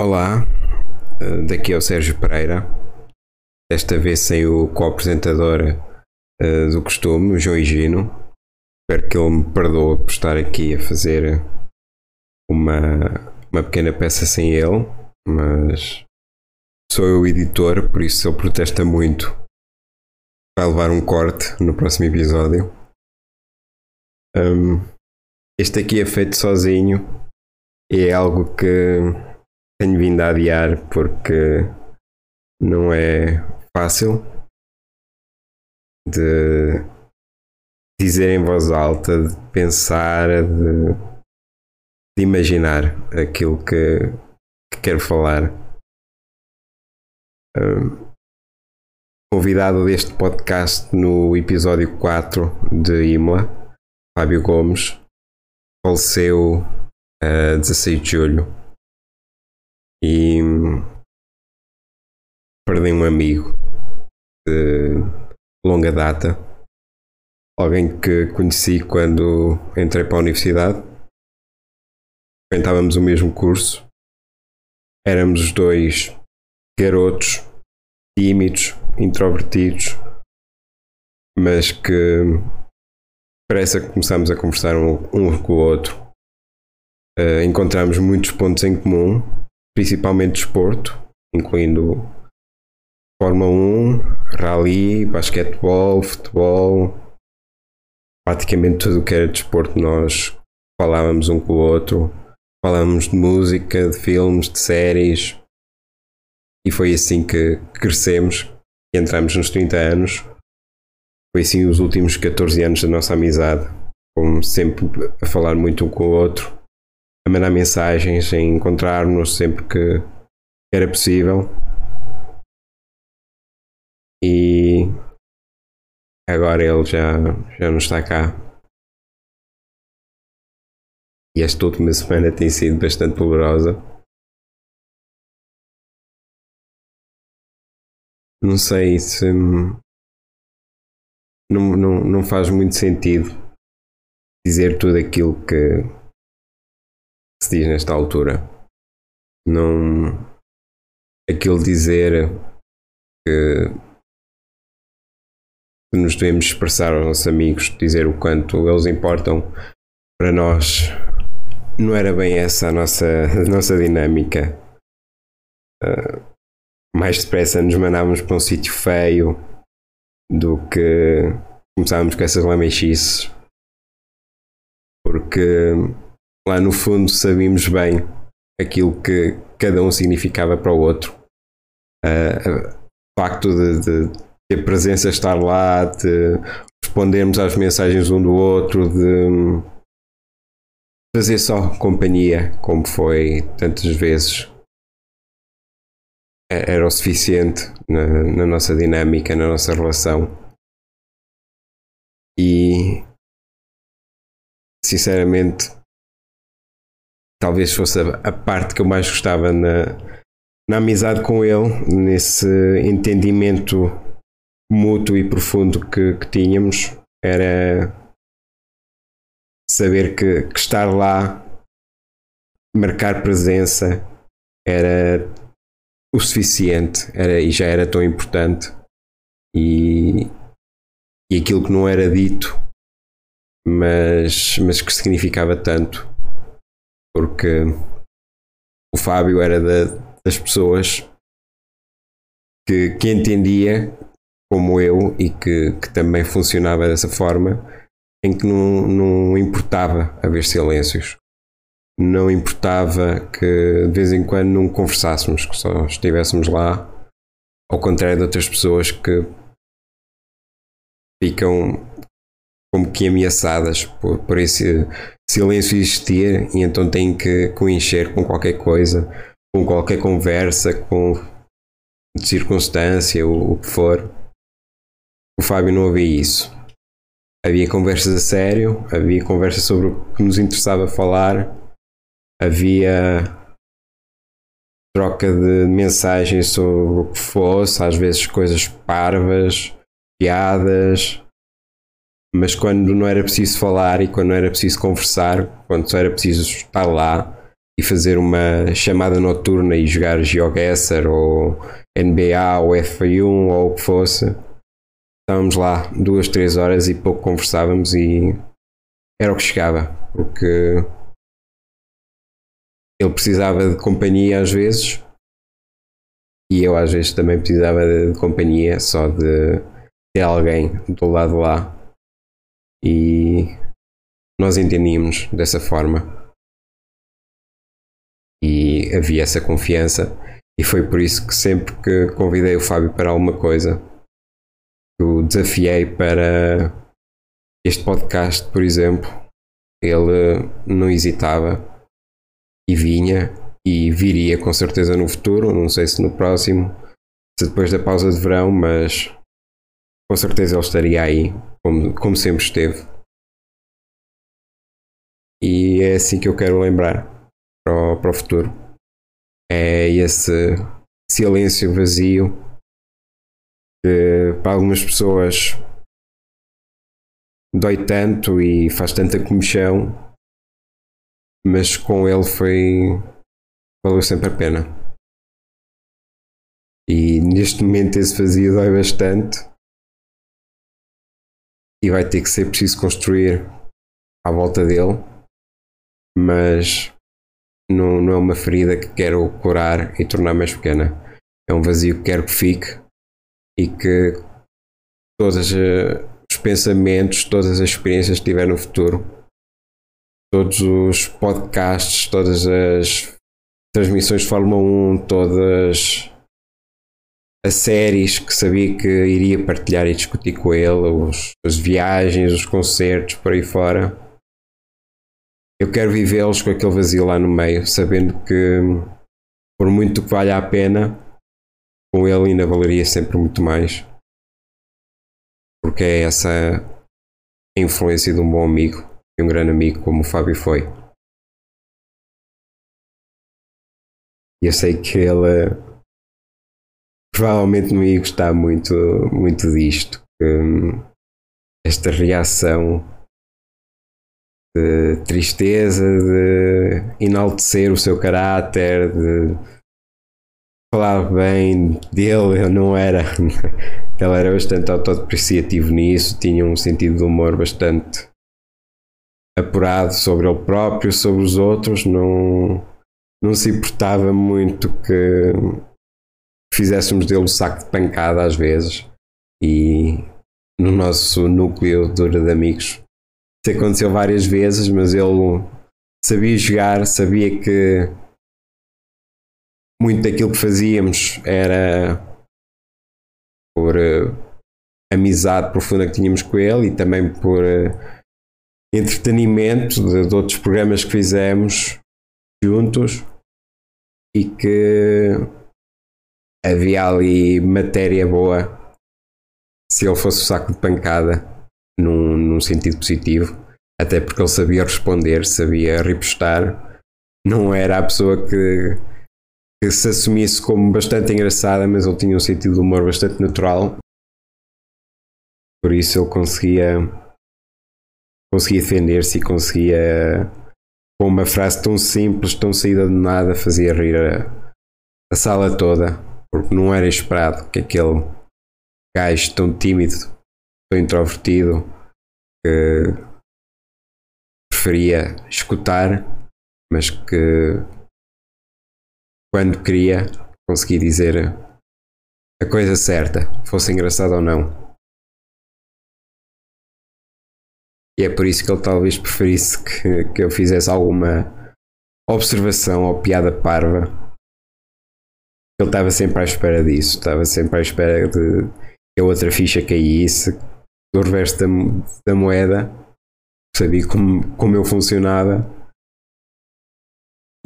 Olá, eh, daqui é o Sérgio Pereira. Desta vez sem o co-apresentador uh, do costume, o João Higino. Espero que ele me perdoe por estar aqui a fazer uma, uma pequena peça sem ele, mas sou eu o editor, por isso ele protesta muito, vai levar um corte no próximo episódio. Um, este aqui é feito sozinho é algo que tenho vindo a adiar porque não é fácil de dizer em voz alta, de pensar, de, de imaginar aquilo que, que quero falar. Um, convidado deste podcast no episódio 4 de Imola, Fábio Gomes, faleceu a 16 de julho e perdi um amigo de longa data, alguém que conheci quando entrei para a universidade. Frequentávamos o mesmo curso, éramos os dois garotos tímidos, introvertidos, mas que parece que começámos a conversar um, um com o outro. Uh, encontramos muitos pontos em comum principalmente desporto, incluindo Fórmula 1, rally, basquetebol, futebol, praticamente tudo o que era desporto nós falávamos um com o outro, falávamos de música, de filmes, de séries e foi assim que crescemos e entramos nos 30 anos. Foi assim os últimos 14 anos da nossa amizade, como sempre a falar muito um com o outro a mandar mensagens, a encontrar-nos sempre que era possível. E agora ele já, já não está cá. E esta última semana tem sido bastante dolorosa. Não sei se. Não, não, não faz muito sentido dizer tudo aquilo que, se diz nesta altura. Não. Aquilo dizer que, que nos devemos expressar aos nossos amigos, dizer o quanto eles importam para nós, não era bem essa a nossa, a nossa dinâmica. Uh, mais depressa nos mandávamos para um sítio feio do que começávamos com essas lamechices. Porque lá no fundo sabíamos bem aquilo que cada um significava para o outro. Uh, o facto de, de, presença estar lá, de respondermos às mensagens um do outro, de fazer só companhia, como foi tantas vezes, é, era o suficiente na, na nossa dinâmica, na nossa relação. E sinceramente talvez fosse a, parte que eu mais gostava na, na amizade com ele, nesse entendimento mútuo e profundo que, que tínhamos, era saber que, que, estar lá, marcar presença, era o suficiente era, e já era tão importante. E, e aquilo que não era dito, mas, mas que significava tanto porque o Fábio era da, das pessoas que, que entendia como eu e que, que também funcionava dessa forma, em que não, não importava haver silêncios. Não importava que de vez em quando não conversássemos, que só estivéssemos lá, ao contrário de outras pessoas que ficam como que ameaçadas por, por esse silêncio existir e então têm que coencher com qualquer coisa, com qualquer conversa, com circunstância, o, o que for. O Fábio não havia isso. Havia conversas a sério, havia conversas sobre o que nos interessava falar, havia troca de mensagens sobre o que fosse, às vezes coisas parvas, piadas, mas quando não era preciso falar e quando não era preciso conversar, quando só era preciso estar lá, e fazer uma chamada noturna e jogar GeoGuessr ou NBA ou F1 ou o que fosse. Estávamos lá duas, três horas e pouco conversávamos e era o que chegava, porque ele precisava de companhia às vezes e eu às vezes também precisava de, companhia, só de ter alguém do lado lá e nós entendíamos dessa forma. E havia essa confiança. E foi por isso que sempre que convidei o Fábio para alguma coisa o desafiei para este podcast, por exemplo, ele não hesitava e vinha e viria com certeza no futuro, não sei se no próximo, se depois da pausa de verão, mas com certeza ele estaria aí, como, como sempre esteve. E é assim que eu quero lembrar para o, para o futuro. É esse silêncio vazio que para algumas pessoas dói tanto e faz tanta comichão, mas com ele foi. valeu sempre a pena. E neste momento esse vazio dói bastante e vai ter que ser preciso construir à volta dele, mas não, não é uma ferida que quero curar e tornar mais pequena. É um vazio que quero que fique e que todos eh, os pensamentos, todas as experiências que tiver no futuro, todos os podcasts, todas as transmissões de Fórmula 1, todas as séries que sabia que iria partilhar e discutir com ele, os, as viagens, os concertos, por aí fora eu quero vivê-los com aquele vazio lá no meio, sabendo que por muito que valha a pena, com ele ainda valeria sempre muito mais. Porque é essa a influência de um bom amigo e um grande amigo como o Fábio foi. E eu sei que ele provavelmente não ia gostar muito, muito disto. Hum, esta reação de tristeza, de enaltecer o seu caráter, de falar bem dele. Eu não era. Ele era bastante autodepreciativo nisso, tinha um sentido de humor bastante apurado sobre ele próprio, sobre os outros, não, não se importava muito que fizéssemos dele um saco de pancada às vezes. E no nosso núcleo dura de amigos isso aconteceu várias vezes, mas ele sabia jogar, sabia que muito daquilo que fazíamos era por uh, amizade profunda que tínhamos com ele e também por uh, entretenimento de, de, outros programas que fizemos juntos e que havia ali matéria boa. Se ele fosse o saco de pancada num, num sentido positivo, até porque ele sabia responder, sabia repostar, não era a pessoa que, que se assumisse como bastante engraçada, mas ele tinha um sentido de humor bastante natural, por isso ele conseguia conseguia defender-se e conseguia com uma frase tão simples, tão saída de nada, fazia rir a, a sala toda, porque não era esperado que aquele gajo tão tímido sou introvertido, que preferia escutar, mas que quando queria conseguia dizer a coisa certa, fosse engraçado ou não. E é por isso que ele talvez preferisse que, que eu fizesse alguma observação ou piada parva. Ele estava sempre à espera disso, estava sempre à espera de que a outra ficha caísse, do reverso da, da moeda, sabia como, como eu funcionava.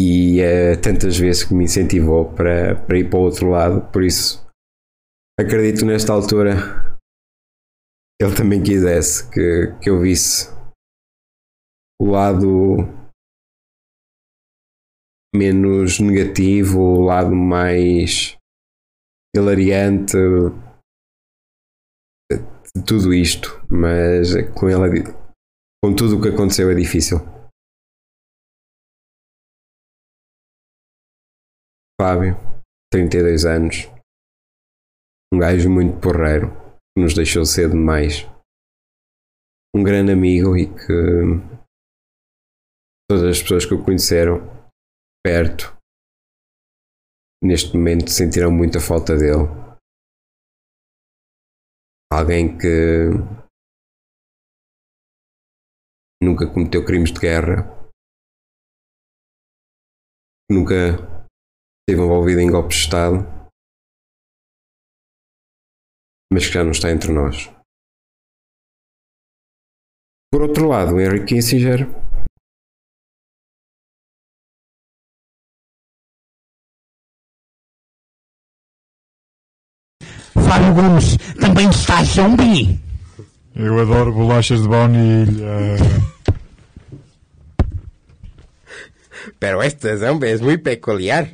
E é tantas vezes que me incentivou para, para ir para o outro lado, por isso acredito nesta altura ele também quisesse que, que eu visse o lado menos negativo, o lado mais hilariante, de tudo isto, mas com ele, com tudo o que aconteceu é difícil. Fábio, 32 anos, um gajo muito porreiro, que nos deixou cedo demais. Um grande amigo e que todas as pessoas que o conheceram perto neste momento sentirão muita falta dele. Alguém que nunca cometeu crimes de guerra, nunca esteve envolvido em golpes de Estado, mas que já não está entre nós. Por outro lado, Henry Kissinger Fábio Gomes também está zombie. Eu adoro bolachas de baunilha. Pero este zombie es muy peculiar.